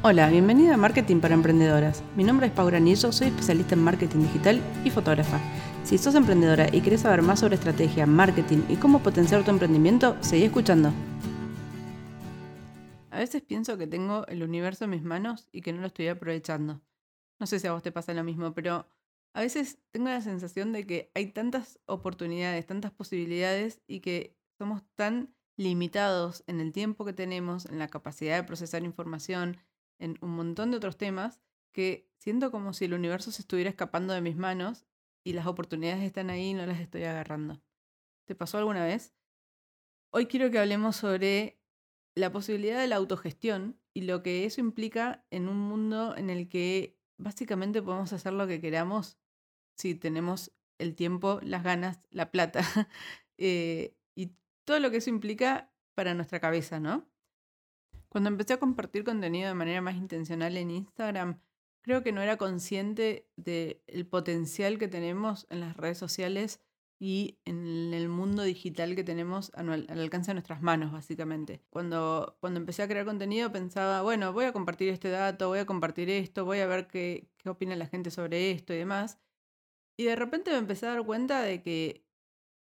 Hola, bienvenida a Marketing para Emprendedoras. Mi nombre es Paula Anillo, soy especialista en marketing digital y fotógrafa. Si sos emprendedora y querés saber más sobre estrategia, marketing y cómo potenciar tu emprendimiento, seguí escuchando. A veces pienso que tengo el universo en mis manos y que no lo estoy aprovechando. No sé si a vos te pasa lo mismo, pero a veces tengo la sensación de que hay tantas oportunidades, tantas posibilidades y que somos tan limitados en el tiempo que tenemos, en la capacidad de procesar información, en un montón de otros temas que siento como si el universo se estuviera escapando de mis manos y las oportunidades están ahí y no las estoy agarrando. ¿Te pasó alguna vez? Hoy quiero que hablemos sobre la posibilidad de la autogestión y lo que eso implica en un mundo en el que básicamente podemos hacer lo que queramos si tenemos el tiempo, las ganas, la plata eh, y todo lo que eso implica para nuestra cabeza, ¿no? Cuando empecé a compartir contenido de manera más intencional en Instagram, creo que no era consciente del potencial que tenemos en las redes sociales y en el mundo digital que tenemos al, alcance de nuestras manos, básicamente. Cuando, cuando empecé a crear contenido pensaba, bueno, voy a compartir este dato, voy a compartir esto, voy a ver qué, qué opina la gente sobre esto y demás. Y de repente me empecé a dar cuenta de que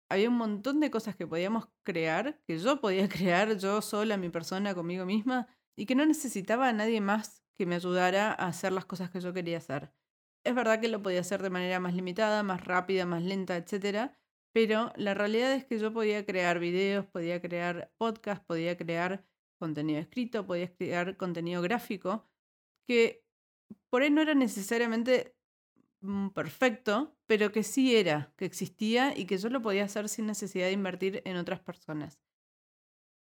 había un montón de cosas que podíamos crear, que yo podía crear yo sola, mi persona, conmigo misma, y que no necesitaba a nadie más que me ayudara a hacer las cosas que yo quería hacer. Es verdad que lo podía hacer de manera más limitada, más rápida, más lenta, etc. Pero la realidad es que yo podía crear videos, podía crear podcasts, podía crear contenido escrito, podía crear contenido gráfico, que por ahí no era necesariamente perfecto, pero que sí era, que existía y que yo lo podía hacer sin necesidad de invertir en otras personas.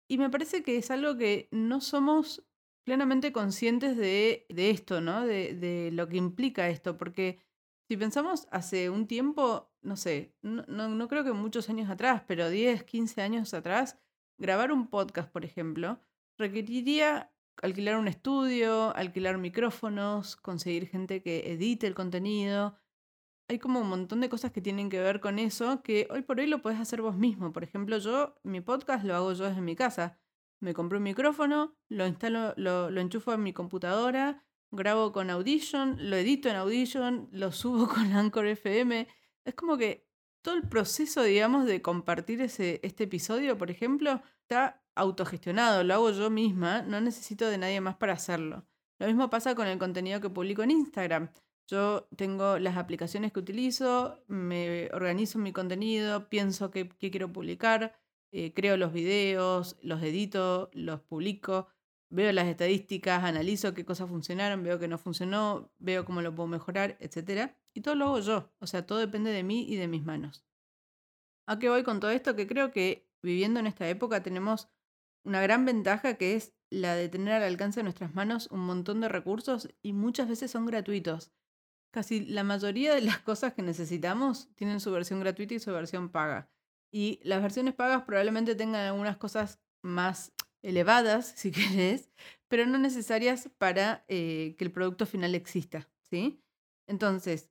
Y me parece que es algo que no somos plenamente conscientes de, esto, ¿no? De, de, lo que implica esto, porque si pensamos hace un tiempo, no sé, no, no, no creo que muchos años atrás, pero 10, 15 años atrás, grabar un podcast, por ejemplo, requeriría alquilar un estudio, alquilar micrófonos, conseguir gente que edite el contenido. Hay como un montón de cosas que tienen que ver con eso que hoy por hoy lo puedes hacer vos mismo. Por ejemplo, yo, mi podcast lo hago yo desde mi casa. Me compré un micrófono, lo instalo, lo, lo enchufo en mi computadora, grabo con Audition, lo edito en Audition, lo subo con Anchor FM. Es como que todo el proceso, digamos, de compartir ese, este episodio, por ejemplo, está autogestionado, lo hago yo misma, no necesito de nadie más para hacerlo. Lo mismo pasa con el contenido que publico en Instagram. Yo tengo las aplicaciones que utilizo, me organizo mi contenido, pienso qué, quiero publicar, eh, creo los videos, los edito, los publico, veo las estadísticas, analizo qué cosas funcionaron, veo que no funcionó, veo cómo lo puedo mejorar, etc. Y todo lo hago yo, o sea, todo depende de mí y de mis manos. ¿A qué voy con todo esto? Que creo que viviendo en esta época tenemos una gran ventaja que es la de tener al alcance de nuestras manos un montón de recursos y muchas veces son gratuitos. Casi la mayoría de las cosas que necesitamos tienen su versión gratuita y su versión paga. Y las versiones pagas probablemente tengan algunas cosas más elevadas, si querés, pero no necesarias para eh, que el producto final exista. ¿sí? Entonces,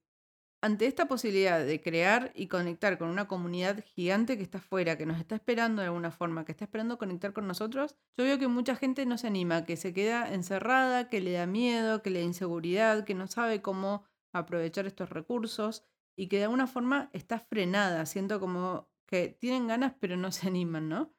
ante esta posibilidad de crear y conectar con una comunidad gigante que está afuera, que nos está esperando de alguna forma, que está esperando conectar con nosotros, yo veo que mucha gente no se anima, que se queda encerrada, que le da miedo, que le da inseguridad, que no sabe cómo aprovechar estos recursos y que de alguna forma está frenada, siento como que tienen ganas pero no se animan, ¿no?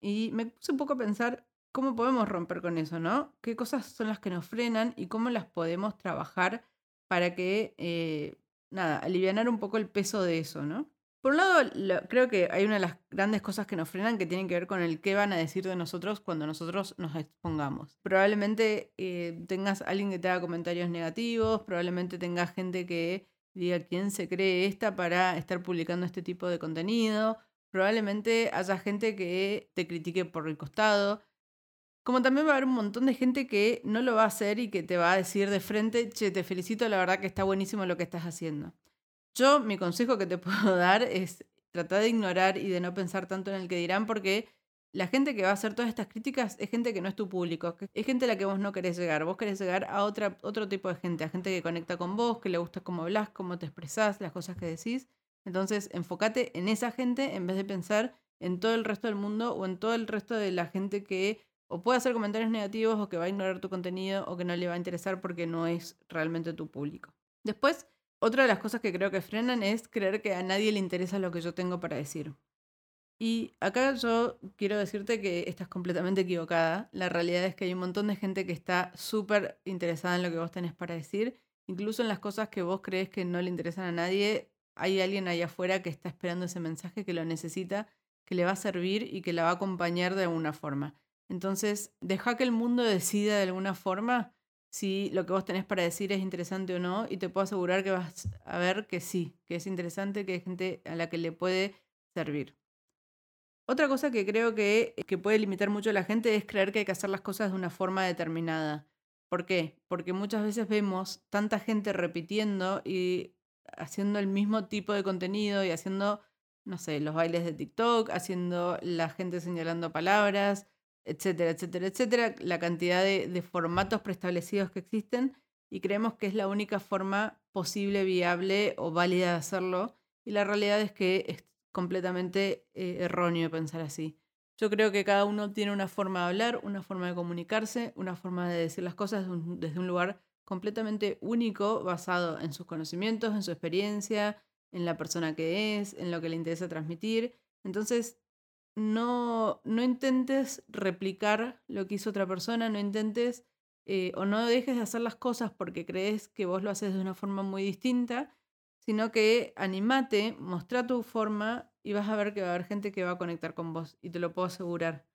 Y me puse un poco a pensar cómo podemos romper con eso, ¿no? ¿Qué cosas son las que nos frenan y cómo las podemos trabajar para que eh, nada, aliviar un poco el peso de eso, ¿no? Por un lado, creo que hay una de las grandes cosas que nos frenan que tienen que ver con el qué van a decir de nosotros cuando nosotros nos expongamos. Probablemente eh, tengas alguien que te haga comentarios negativos, probablemente tengas gente que diga quién se cree esta para estar publicando este tipo de contenido, probablemente haya gente que te critique por el costado, como también va a haber un montón de gente que no lo va a hacer y que te va a decir de frente, che, te felicito, la verdad que está buenísimo lo que estás haciendo. Yo, mi consejo que te puedo dar es tratar de ignorar y de no pensar tanto en el que dirán, porque la gente que va a hacer todas estas críticas es gente que no es tu público, es gente a la que vos no querés llegar. Vos querés llegar a otra, otro tipo de gente, a gente que conecta con vos, que le gusta cómo hablas, cómo te expresás, las cosas que decís. Entonces, enfócate en esa gente en vez de pensar en todo el resto del mundo o en todo el resto de la gente que o puede hacer comentarios negativos o que va a ignorar tu contenido o que no le va a interesar porque no es realmente tu público. Después, otra de las cosas que creo que frenan es creer que a nadie le interesa lo que yo tengo para decir. Y acá yo quiero decirte que estás completamente equivocada. La realidad es que hay un montón de gente que está súper interesada en lo que vos tenés para decir. Incluso en las cosas que vos crees que no le interesan a nadie, hay alguien ahí afuera que está esperando ese mensaje, que lo necesita, que le va a servir y que la va a acompañar de alguna forma. Entonces, deja que el mundo decida de alguna forma si lo que vos tenés para decir es interesante o no, y te puedo asegurar que vas a ver que sí, que es interesante, que hay gente a la que le puede servir. Otra cosa que creo que, que puede limitar mucho a la gente es creer que hay que hacer las cosas de una forma determinada. ¿Por qué? Porque muchas veces vemos tanta gente repitiendo y haciendo el mismo tipo de contenido y haciendo, no sé, los bailes de TikTok, haciendo la gente señalando palabras, etcétera, etcétera, etcétera, la cantidad de, formatos preestablecidos que existen y creemos que es la única forma posible, viable o válida de hacerlo. Y la realidad es que es completamente eh, erróneo pensar así. Yo creo que cada uno tiene una forma de hablar, una forma de comunicarse, una forma de decir las cosas desde un lugar completamente único, basado en sus conocimientos, en su experiencia, en la persona que es, en lo que le interesa transmitir. Entonces, no, no intentes replicar lo que hizo otra persona, no intentes eh, o no dejes de hacer las cosas porque crees que vos lo haces de una forma muy distinta, sino que animate, mostra tu forma y vas a ver que va a haber gente que va a conectar con vos y te lo puedo asegurar.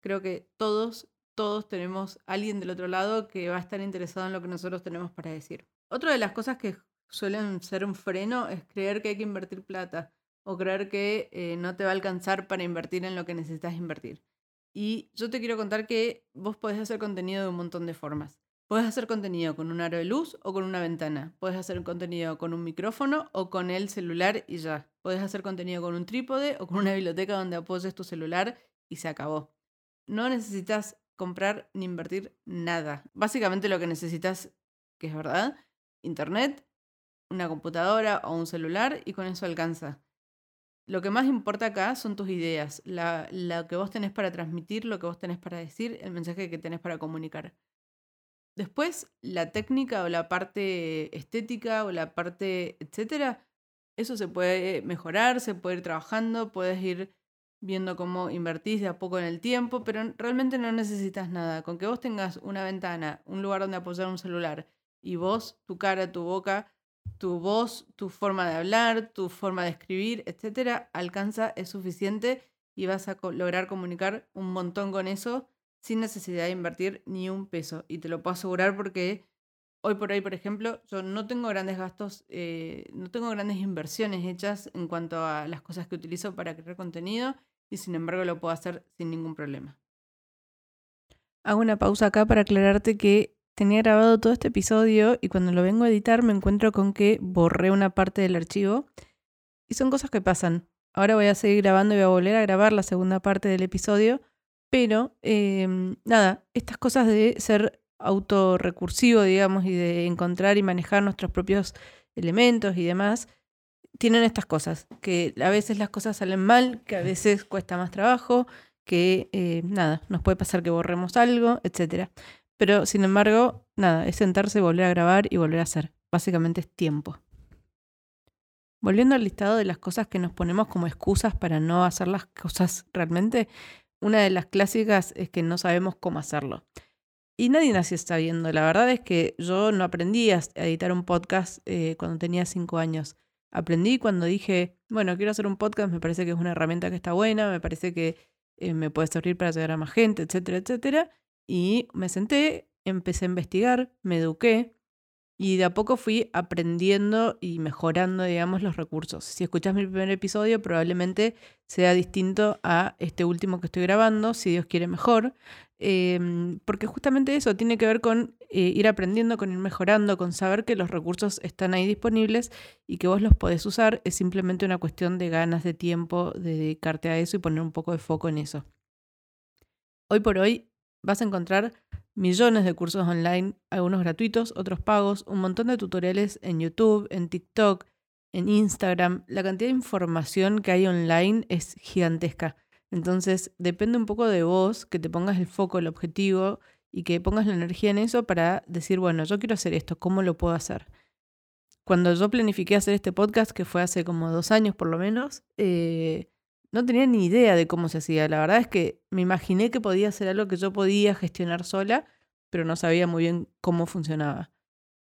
Creo que todos, todos tenemos alguien del otro lado que va a estar interesado en lo que nosotros tenemos para decir. Otra de las cosas que suelen ser un freno es creer que hay que invertir plata o creer que eh, no te va a alcanzar para invertir en lo que necesitas invertir. Y yo te quiero contar que vos podés hacer contenido de un montón de formas. Puedes hacer contenido con un aro de luz o con una ventana. Puedes hacer contenido con un micrófono o con el celular y ya. Puedes hacer contenido con un trípode o con una biblioteca donde apoyes tu celular y se acabó. No necesitas comprar ni invertir nada. Básicamente lo que necesitas, que es verdad, internet, una computadora o un celular y con eso alcanza. Lo que más importa acá son tus ideas, la, lo que vos tenés para transmitir, lo que vos tenés para decir, el mensaje que tenés para comunicar. Después, la técnica o la parte estética o la parte, etcétera, eso se puede mejorar, se puede ir trabajando, puedes ir viendo cómo invertís de a poco en el tiempo, pero realmente no necesitas nada. Con que vos tengas una ventana, un lugar donde apoyar un celular y vos, tu cara, tu boca, tu voz, tu forma de hablar, tu forma de escribir, etcétera, alcanza, es suficiente y vas a lograr comunicar un montón con eso sin necesidad de invertir ni un peso. Y te lo puedo asegurar porque hoy por hoy, por ejemplo, yo no tengo grandes gastos, eh, no tengo grandes inversiones hechas en cuanto a las cosas que utilizo para crear contenido y sin embargo lo puedo hacer sin ningún problema. Hago una pausa acá para aclararte que tenía grabado todo este episodio y cuando lo vengo a editar me encuentro con que borré una parte del archivo y son cosas que pasan. Ahora voy a seguir grabando y voy a volver a grabar la segunda parte del episodio, pero em, nada, estas cosas de ser autorrecursivo, digamos, y de encontrar y manejar nuestros propios elementos y demás, tienen estas cosas, que a veces las cosas salen mal, que a veces cuesta más trabajo, que eh, nada, nos puede pasar que borremos algo, etcétera. Pero sin embargo, nada, es sentarse, volver a grabar y volver a hacer. Básicamente es tiempo. Volviendo al listado de las cosas que nos ponemos como excusas para no hacer las cosas realmente, una de las clásicas es que no sabemos cómo hacerlo. Y nadie nació sabiendo. La verdad es que yo no aprendí a editar un podcast eh, cuando tenía cinco años. Aprendí cuando dije, bueno, quiero hacer un podcast, me parece que es una herramienta que está buena, me parece que eh, me puede servir para llegar a más gente, etcétera, etcétera. Y me senté, empecé a investigar, me eduqué y de a poco fui aprendiendo y mejorando, digamos, los recursos. Si escuchas mi primer episodio, probablemente sea distinto a este último que estoy grabando, si Dios quiere mejor. Em, porque justamente eso tiene que ver con eh, ir aprendiendo, con ir mejorando, con saber que los recursos están ahí disponibles y que vos los podés usar. Es simplemente una cuestión de ganas, de tiempo, de dedicarte a eso y poner un poco de foco en eso. Hoy por hoy Vas a encontrar millones de cursos online, algunos gratuitos, otros pagos, un montón de tutoriales en YouTube, en TikTok, en Instagram. La cantidad de información que hay online es gigantesca. Entonces, depende un poco de vos que te pongas el foco, el objetivo y que pongas la energía en eso para decir, bueno, yo quiero hacer esto, ¿cómo lo puedo hacer? Cuando yo planifiqué hacer este podcast, que fue hace como dos años por lo menos, eh, no tenía ni idea de cómo se hacía. La verdad es que me imaginé que podía ser algo que yo podía gestionar sola, pero no sabía muy bien cómo funcionaba.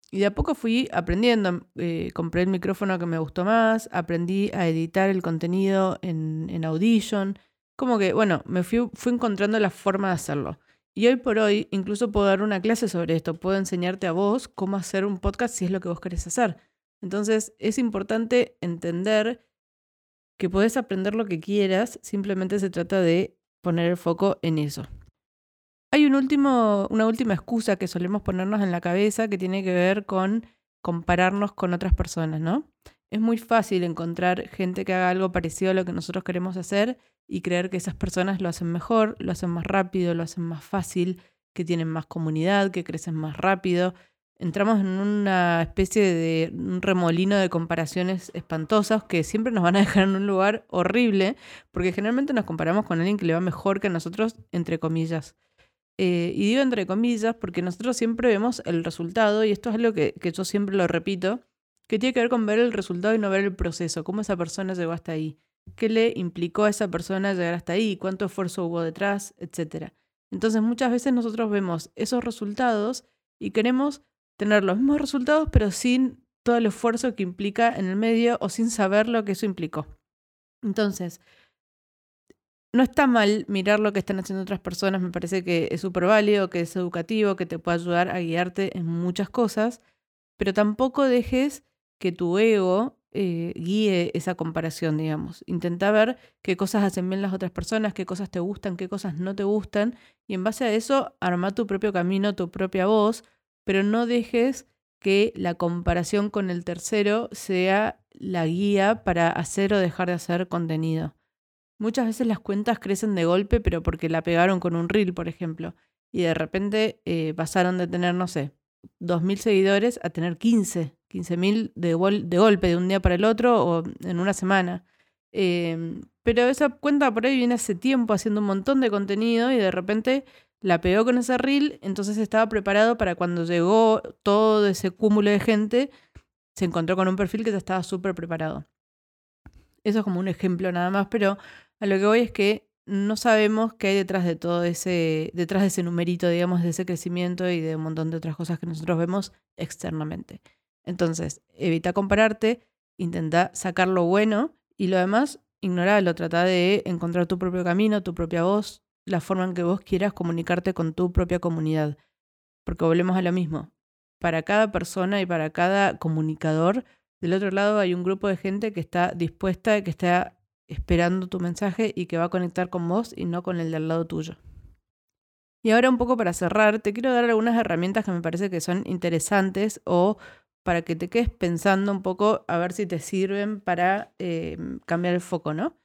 Y de a poco fui aprendiendo. Eh, compré el micrófono que me gustó más, aprendí a editar el contenido en, en Audition. Como que, bueno, me fui, fui encontrando la forma de hacerlo. Y hoy por hoy incluso puedo dar una clase sobre esto. Puedo enseñarte a vos cómo hacer un podcast si es lo que vos querés hacer. Entonces es importante entender que podés aprender lo que quieras, simplemente se trata de poner el foco en eso. Hay una última excusa que solemos ponernos en la cabeza que tiene que ver con compararnos con otras personas, ¿no? Es muy fácil encontrar gente que haga algo parecido a lo que nosotros queremos hacer y creer que esas personas lo hacen mejor, lo hacen más rápido, lo hacen más fácil, que tienen más comunidad, que crecen más rápido entramos en una especie de un remolino de comparaciones espantosas que siempre nos van a dejar en un lugar horrible, porque generalmente nos comparamos con alguien que le va mejor que nosotros, entre comillas. Eh, y digo entre comillas porque nosotros siempre vemos el resultado, y esto es algo que, que yo siempre lo repito, que tiene que ver con ver el resultado y no ver el proceso, cómo esa persona llegó hasta ahí, qué le implicó a esa persona llegar hasta ahí, cuánto esfuerzo hubo detrás, etc. Entonces muchas veces nosotros vemos esos resultados y queremos tener los mismos resultados, pero sin todo el esfuerzo que implica en el medio o sin saber lo que eso implicó. Entonces, no está mal mirar lo que están haciendo otras personas, me parece que es súper válido, que es educativo, que te puede ayudar a guiarte en muchas cosas, pero tampoco dejes que tu ego eh, guíe esa comparación, digamos. Intenta ver qué cosas hacen bien las otras personas, qué cosas te gustan, qué cosas no te gustan, y en base a eso arma tu propio camino, tu propia voz, pero no dejes que la comparación con el tercero sea la guía para hacer o dejar de hacer contenido. Muchas veces las cuentas crecen de golpe, pero porque la pegaron con un reel, por ejemplo, y de repente eh, pasaron de tener, no sé, 2.000 seguidores a tener 15, 15.000 de, de golpe de un día para el otro o en una semana. Em, pero esa cuenta por ahí viene hace tiempo haciendo un montón de contenido y de repente la pegó con ese reel, entonces estaba preparado para cuando llegó todo ese cúmulo de gente, se encontró con un perfil que ya estaba súper preparado. Eso es como un ejemplo nada más, pero a lo que voy es que no sabemos qué hay detrás de todo ese, detrás de ese numerito, digamos, de ese crecimiento y de un montón de otras cosas que nosotros vemos externamente. Entonces, evita compararte, intenta sacar lo bueno y lo demás, ignoralo, trata de encontrar tu propio camino, tu propia voz, la forma en que vos quieras comunicarte con tu propia comunidad. Porque volvemos a lo mismo. Para cada persona y para cada comunicador, del otro lado hay un grupo de gente que está dispuesta, que está esperando tu mensaje y que va a conectar con vos y no con el del lado tuyo. Y ahora un poco para cerrar, te quiero dar algunas herramientas que me parece que son interesantes o para que te quedes pensando un poco a ver si te sirven para eh, cambiar el foco, ¿no?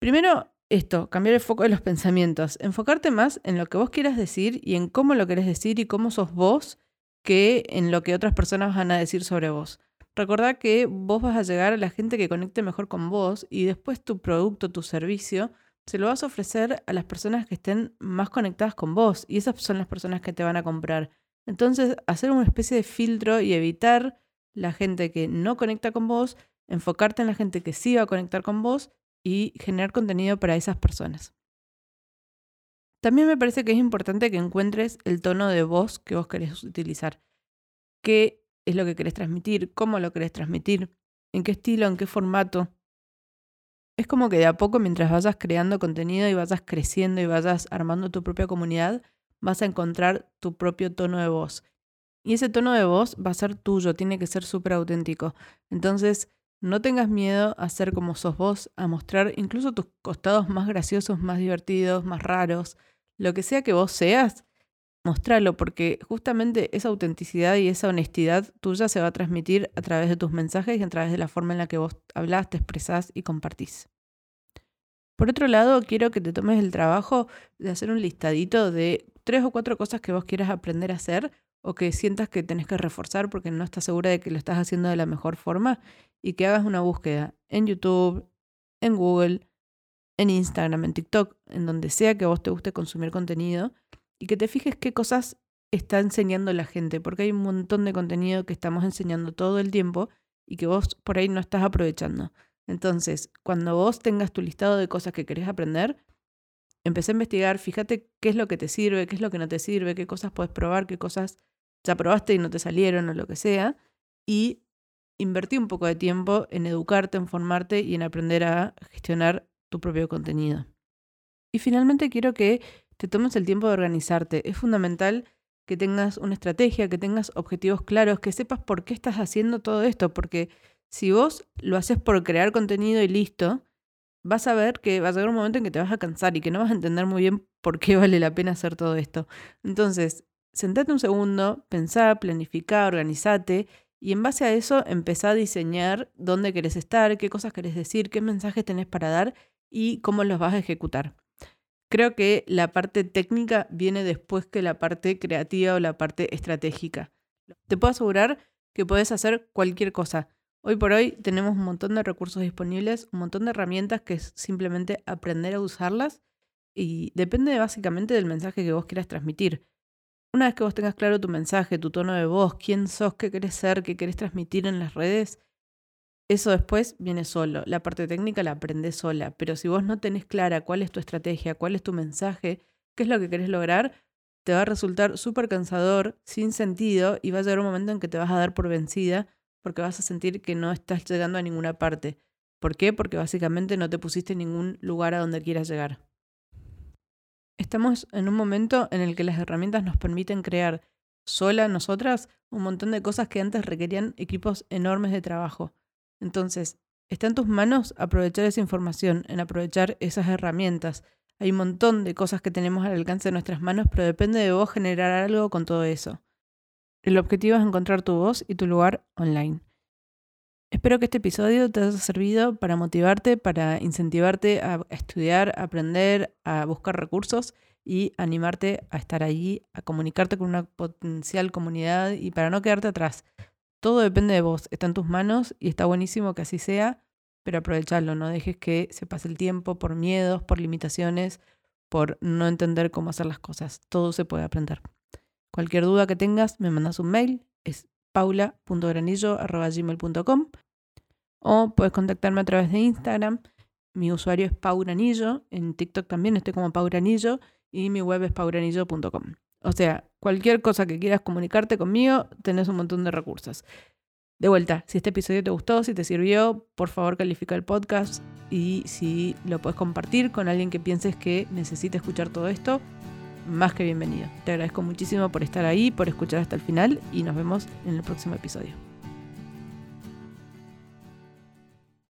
Primero, esto, cambiar el foco de los pensamientos, enfocarte más en lo que vos quieras decir y en cómo lo querés decir y cómo sos vos que en lo que otras personas van a decir sobre vos. Recordá que vos vas a llegar a la gente que conecte mejor con vos y después tu producto, tu servicio, se lo vas a ofrecer a las personas que estén más conectadas con vos y esas son las personas que te van a comprar. Entonces, hacer una especie de filtro y evitar la gente que no conecta con vos, enfocarte en la gente que sí va a conectar con vos y generar contenido para esas personas. También me parece que es importante que encuentres el tono de voz que vos querés utilizar. ¿Qué es lo que querés transmitir? ¿Cómo lo querés transmitir? ¿En qué estilo? ¿En qué formato? Es como que de a poco, mientras vayas creando contenido y vayas creciendo y vayas armando tu propia comunidad, vas a encontrar tu propio tono de voz. Y ese tono de voz va a ser tuyo, tiene que ser súper auténtico. Entonces, no tengas miedo a ser como sos vos, a mostrar incluso tus costados más graciosos, más divertidos, más raros. Lo que sea que vos seas, mostralo, porque justamente esa autenticidad y esa honestidad tuya se va a transmitir a través de tus mensajes y a través de la forma en la que vos hablas, te expresás y compartís. Por otro lado, quiero que te tomes el trabajo de hacer un listadito de tres o cuatro cosas que vos quieras aprender a hacer o que sientas que tenés que reforzar porque no estás segura de que lo estás haciendo de la mejor forma y que hagas una búsqueda en YouTube, en Google, en Instagram, en TikTok, en donde sea que a vos te guste consumir contenido y que te fijes qué cosas está enseñando la gente, porque hay un montón de contenido que estamos enseñando todo el tiempo y que vos por ahí no estás aprovechando. Entonces, cuando vos tengas tu listado de cosas que querés aprender, empecé a investigar, fíjate qué es lo que te sirve, qué es lo que no te sirve, qué cosas puedes probar, qué cosas ya probaste y no te salieron o lo que sea, y invertí un poco de tiempo en educarte, en formarte y en aprender a gestionar tu propio contenido. Y finalmente quiero que te tomes el tiempo de organizarte. Es fundamental que tengas una estrategia, que tengas objetivos claros, que sepas por qué estás haciendo todo esto, porque si vos lo haces por crear contenido y listo, vas a ver que va a llegar un momento en que te vas a cansar y que no vas a entender muy bien por qué vale la pena hacer todo esto. Entonces, sentate un segundo, pensá, planifica, organizate y en base a eso empezá a diseñar dónde querés estar, qué cosas querés decir, qué mensajes tenés para dar y cómo los vas a ejecutar. Creo que la parte técnica viene después que la parte creativa o la parte estratégica. Te puedo asegurar que puedes hacer cualquier cosa. Hoy por hoy tenemos un montón de recursos disponibles, un montón de herramientas que es simplemente aprender a usarlas y depende básicamente del mensaje que vos quieras transmitir. Una vez que vos tengas claro tu mensaje, tu tono de voz, quién sos, qué querés ser, qué querés transmitir en las redes, eso después viene solo. La parte técnica la aprendes sola. Pero si vos no tenés clara cuál es tu estrategia, cuál es tu mensaje, qué es lo que querés lograr, te va a resultar súper cansador, sin sentido, y va a llegar un momento en que te vas a dar por vencida porque vas a sentir que no estás llegando a ninguna parte. ¿Por qué? Porque básicamente no te pusiste en ningún lugar a donde quieras llegar. Estamos en un momento en el que las herramientas nos permiten crear sola nosotras un montón de cosas que antes requerían equipos enormes de trabajo. Entonces, está en tus manos aprovechar esa información, en aprovechar esas herramientas. Hay un montón de cosas que tenemos al alcance de nuestras manos, pero depende de vos generar algo con todo eso. El objetivo es encontrar tu voz y tu lugar online. Espero que este episodio te haya servido para motivarte, para incentivarte a estudiar, a aprender, a buscar recursos y animarte a estar allí, a comunicarte con una potencial comunidad y para no quedarte atrás. Todo depende de vos, está en tus manos y está buenísimo que así sea, pero aprovecharlo, no dejes que se pase el tiempo por miedos, por limitaciones, por no entender cómo hacer las cosas. Todo se puede aprender. Cualquier duda que tengas, me mandas un mail, paula.granillo.gmail.com o puedes contactarme a través de Instagram. Mi usuario es pauranillo, en TikTok también estoy como pauranillo y mi web es pauranillo.com. O sea, cualquier cosa que quieras comunicarte conmigo, tenés un montón de recursos. De vuelta, si este episodio te gustó, si te sirvió, por favor califica el podcast y si lo puedes compartir con alguien que pienses que necesita escuchar todo esto, más que bienvenido. Te agradezco muchísimo por estar ahí, por escuchar hasta el final y nos vemos en el próximo episodio.